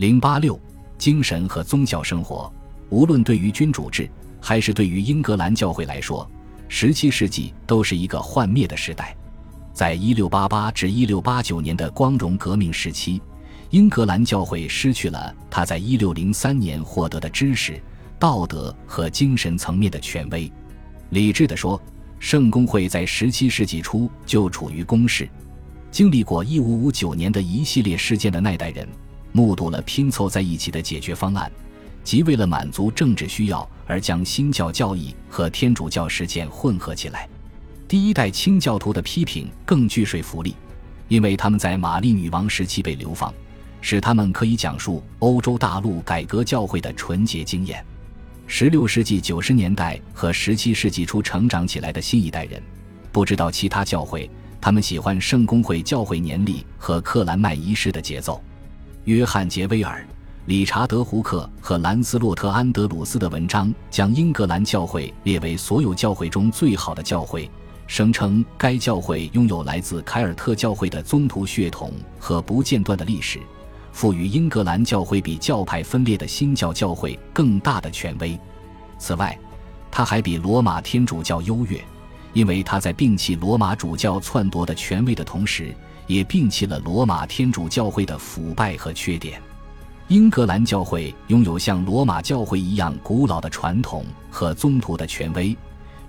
零八六，精神和宗教生活，无论对于君主制还是对于英格兰教会来说，十七世纪都是一个幻灭的时代。在一六八八至一六八九年的光荣革命时期，英格兰教会失去了他在一六零三年获得的知识、道德和精神层面的权威。理智地说，圣公会在十七世纪初就处于攻势，经历过一五五九年的一系列事件的那代人。目睹了拼凑在一起的解决方案，即为了满足政治需要而将新教教义和天主教实践混合起来。第一代清教徒的批评更具说服力，因为他们在玛丽女王时期被流放，使他们可以讲述欧洲大陆改革教会的纯洁经验。十六世纪九十年代和十七世纪初成长起来的新一代人，不知道其他教会，他们喜欢圣公会教会年历和克兰麦仪式的节奏。约翰·杰威尔、理查德·胡克和兰斯洛特·安德鲁斯的文章将英格兰教会列为所有教会中最好的教会，声称该教会拥有来自凯尔特教会的宗徒血统和不间断的历史，赋予英格兰教会比教派分裂的新教教会更大的权威。此外，他还比罗马天主教优越，因为他在摒弃罗马主教篡夺的权威的同时。也摒弃了罗马天主教会的腐败和缺点。英格兰教会拥有像罗马教会一样古老的传统和宗徒的权威，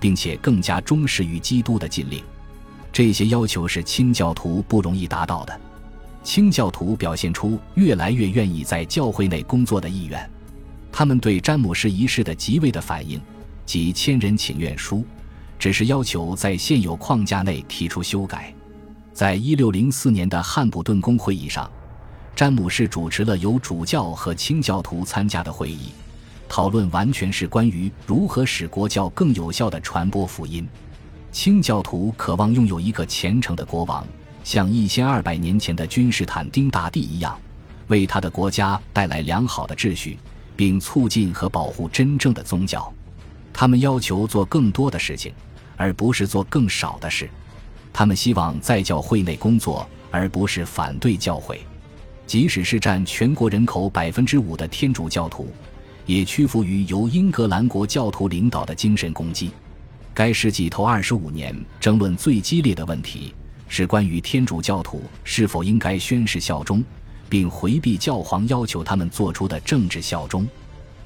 并且更加忠实于基督的禁令。这些要求是清教徒不容易达到的。清教徒表现出越来越愿意在教会内工作的意愿。他们对詹姆士一世的极为的反应，即千人请愿书，只是要求在现有框架内提出修改。在一六零四年的汉普顿公会议上，詹姆士主持了由主教和清教徒参加的会议，讨论完全是关于如何使国教更有效地传播福音。清教徒渴望拥有一个虔诚的国王，像一千二百年前的君士坦丁大帝一样，为他的国家带来良好的秩序，并促进和保护真正的宗教。他们要求做更多的事情，而不是做更少的事。他们希望在教会内工作，而不是反对教会。即使是占全国人口百分之五的天主教徒，也屈服于由英格兰国教徒领导的精神攻击。该世纪头二十五年争论最激烈的问题是关于天主教徒是否应该宣誓效忠，并回避教皇要求他们做出的政治效忠。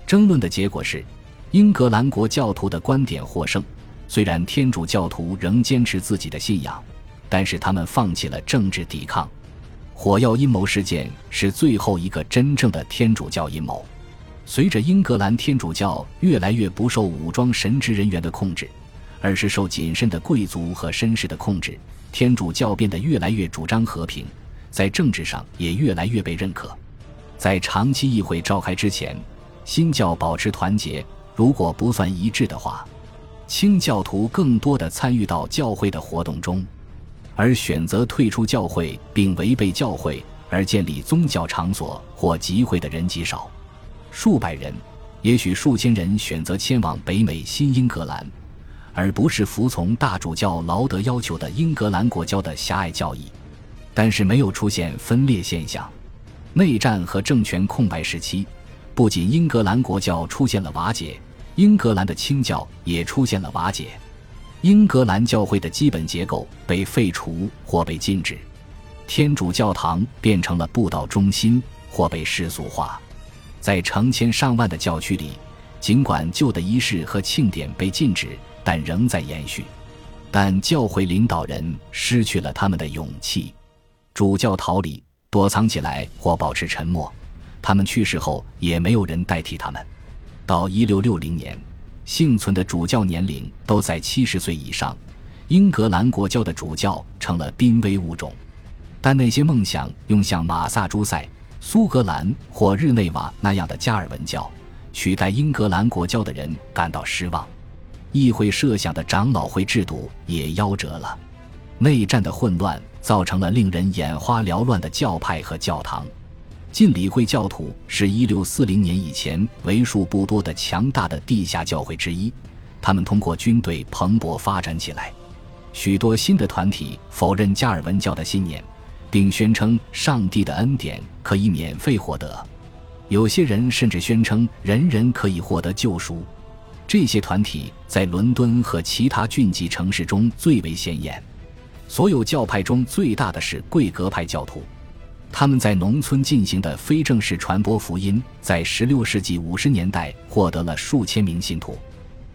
争论的结果是，英格兰国教徒的观点获胜。虽然天主教徒仍坚持自己的信仰，但是他们放弃了政治抵抗。火药阴谋事件是最后一个真正的天主教阴谋。随着英格兰天主教越来越不受武装神职人员的控制，而是受谨慎的贵族和绅士的控制，天主教变得越来越主张和平，在政治上也越来越被认可。在长期议会召开之前，新教保持团结，如果不算一致的话。清教徒更多的参与到教会的活动中，而选择退出教会并违背教会而建立宗教场所或集会的人极少，数百人，也许数千人选择迁往北美新英格兰，而不是服从大主教劳德要求的英格兰国教的狭隘教义。但是没有出现分裂现象。内战和政权空白时期，不仅英格兰国教出现了瓦解。英格兰的清教也出现了瓦解，英格兰教会的基本结构被废除或被禁止，天主教堂变成了布道中心或被世俗化，在成千上万的教区里，尽管旧的仪式和庆典被禁止，但仍在延续。但教会领导人失去了他们的勇气，主教逃离、躲藏起来或保持沉默，他们去世后也没有人代替他们。到一六六零年，幸存的主教年龄都在七十岁以上。英格兰国教的主教成了濒危物种，但那些梦想用像马萨诸塞、苏格兰或日内瓦那样的加尔文教取代英格兰国教的人感到失望。议会设想的长老会制度也夭折了。内战的混乱造成了令人眼花缭乱的教派和教堂。浸礼会教徒是一六四零年以前为数不多的强大的地下教会之一，他们通过军队蓬勃发展起来。许多新的团体否认加尔文教的信念，并宣称上帝的恩典可以免费获得。有些人甚至宣称人人可以获得救赎。这些团体在伦敦和其他郡级城市中最为显眼。所有教派中最大的是贵格派教徒，他们在农村进行的非正式传播福音，在16世纪50年代获得了数千名信徒。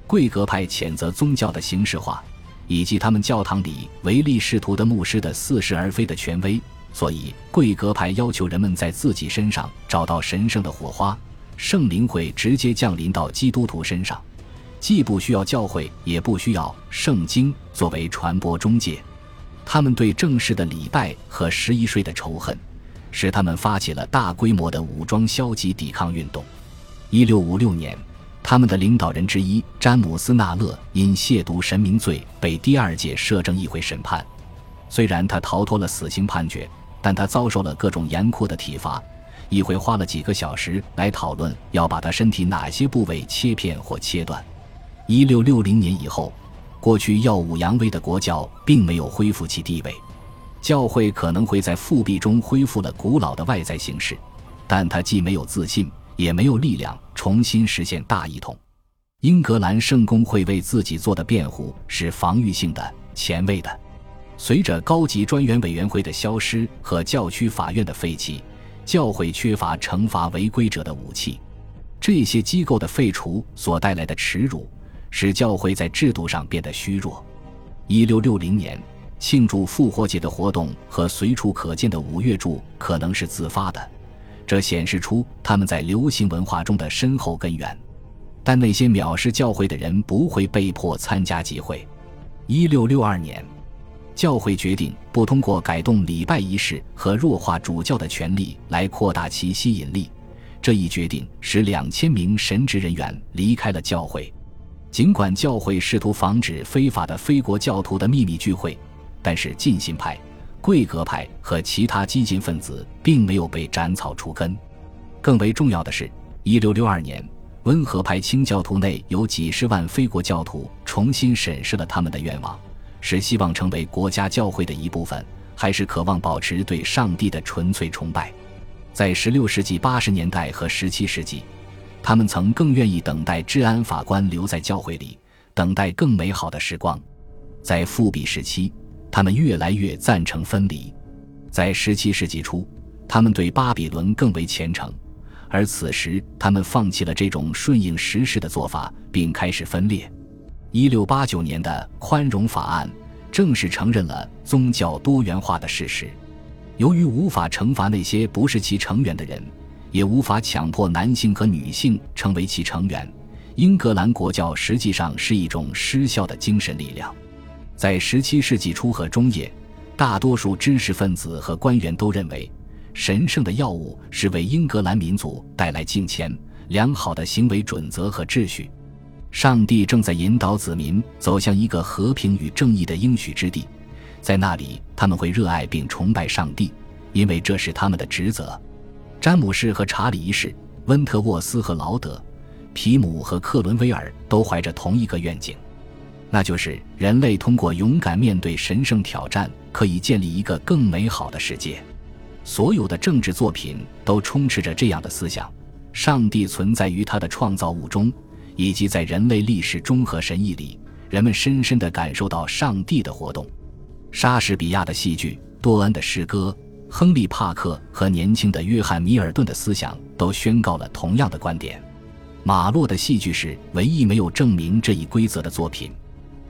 贵格派谴责宗教的形式化，以及他们教堂里唯利是图的牧师的似是而非的权威。所以，贵格派要求人们在自己身上找到神圣的火花，圣灵会直接降临到基督徒身上，既不需要教会，也不需要圣经作为传播中介。他们对正式的礼拜和十一税的仇恨，使他们发起了大规模的武装消极抵抗运动。一六五六年，他们的领导人之一詹姆斯·纳勒因亵渎神明罪被第二届摄政议会审判，虽然他逃脱了死刑判决。但他遭受了各种严酷的体罚，议会花了几个小时来讨论要把他身体哪些部位切片或切断。一六六零年以后，过去耀武扬威的国教并没有恢复其地位，教会可能会在复辟中恢复了古老的外在形式，但他既没有自信，也没有力量重新实现大一统。英格兰圣公会为自己做的辩护是防御性的、前卫的。随着高级专员委员会的消失和教区法院的废弃，教会缺乏惩罚违规者的武器。这些机构的废除所带来的耻辱，使教会在制度上变得虚弱。一六六零年庆祝复活节的活动和随处可见的五月柱可能是自发的，这显示出他们在流行文化中的深厚根源。但那些藐视教会的人不会被迫参加集会。一六六二年。教会决定不通过改动礼拜仪式和弱化主教的权力来扩大其吸引力。这一决定使两千名神职人员离开了教会。尽管教会试图防止非法的非国教徒的秘密聚会，但是浸信派、贵格派和其他激进分子并没有被斩草除根。更为重要的是，一六六二年，温和派清教徒内有几十万非国教徒重新审视了他们的愿望。是希望成为国家教会的一部分，还是渴望保持对上帝的纯粹崇拜？在16世纪80年代和17世纪，他们曾更愿意等待治安法官留在教会里，等待更美好的时光。在复辟时期，他们越来越赞成分离。在17世纪初，他们对巴比伦更为虔诚，而此时他们放弃了这种顺应时势的做法，并开始分裂。一六八九年的宽容法案正式承认了宗教多元化的事实。由于无法惩罚那些不是其成员的人，也无法强迫男性和女性成为其成员，英格兰国教实际上是一种失效的精神力量。在十七世纪初和中叶，大多数知识分子和官员都认为，神圣的药物是为英格兰民族带来敬虔、良好的行为准则和秩序。上帝正在引导子民走向一个和平与正义的应许之地，在那里他们会热爱并崇拜上帝，因为这是他们的职责。詹姆士和查理一世、温特沃斯和劳德、皮姆和克伦威尔都怀着同一个愿景，那就是人类通过勇敢面对神圣挑战，可以建立一个更美好的世界。所有的政治作品都充斥着这样的思想：上帝存在于他的创造物中。以及在人类历史中和神意里，人们深深地感受到上帝的活动。莎士比亚的戏剧、多恩的诗歌、亨利·帕克和年轻的约翰·米尔顿的思想都宣告了同样的观点。马洛的戏剧是唯一没有证明这一规则的作品。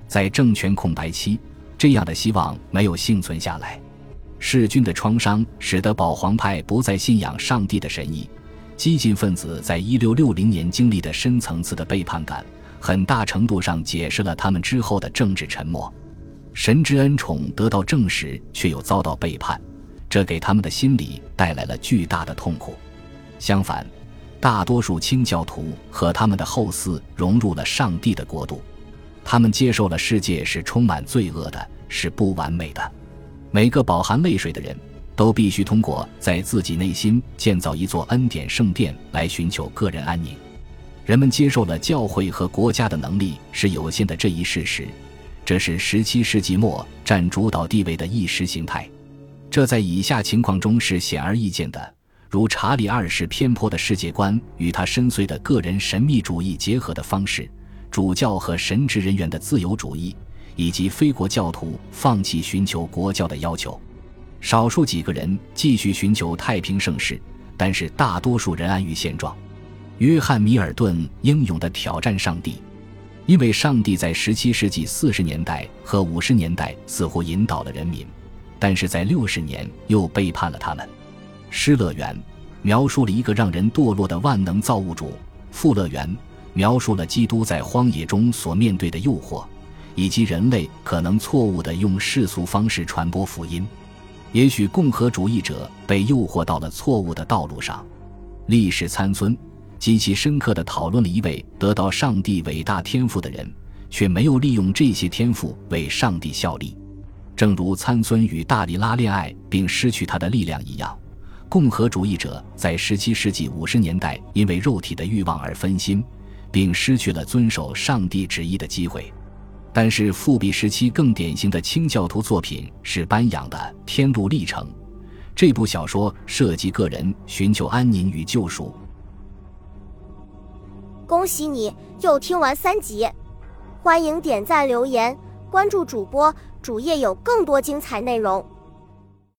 在政权空白期，这样的希望没有幸存下来。弑君的创伤使得保皇派不再信仰上帝的神意。激进分子在一六六零年经历的深层次的背叛感，很大程度上解释了他们之后的政治沉默。神之恩宠得到证实，却又遭到背叛，这给他们的心理带来了巨大的痛苦。相反，大多数清教徒和他们的后嗣融入了上帝的国度，他们接受了世界是充满罪恶的，是不完美的。每个饱含泪水的人。都必须通过在自己内心建造一座恩典圣殿来寻求个人安宁。人们接受了教会和国家的能力是有限的这一事实，这是十七世纪末占主导地位的意识形态。这在以下情况中是显而易见的：如查理二世偏颇的世界观与他深邃的个人神秘主义结合的方式，主教和神职人员的自由主义，以及非国教徒放弃寻求国教的要求。少数几个人继续寻求太平盛世，但是大多数人安于现状。约翰·米尔顿英勇地挑战上帝，因为上帝在17世纪40年代和50年代似乎引导了人民，但是在60年又背叛了他们。《失乐园》描述了一个让人堕落的万能造物主，《富乐园》描述了基督在荒野中所面对的诱惑，以及人类可能错误地用世俗方式传播福音。也许共和主义者被诱惑到了错误的道路上。历史参孙极其深刻地讨论了一位得到上帝伟大天赋的人，却没有利用这些天赋为上帝效力。正如参孙与大力拉恋爱并失去他的力量一样，共和主义者在17世纪50年代因为肉体的欲望而分心，并失去了遵守上帝旨意的机会。但是，复辟时期更典型的清教徒作品是班扬的《天路历程》。这部小说涉及个人寻求安宁与救赎。恭喜你又听完三集，欢迎点赞、留言、关注主播，主页有更多精彩内容。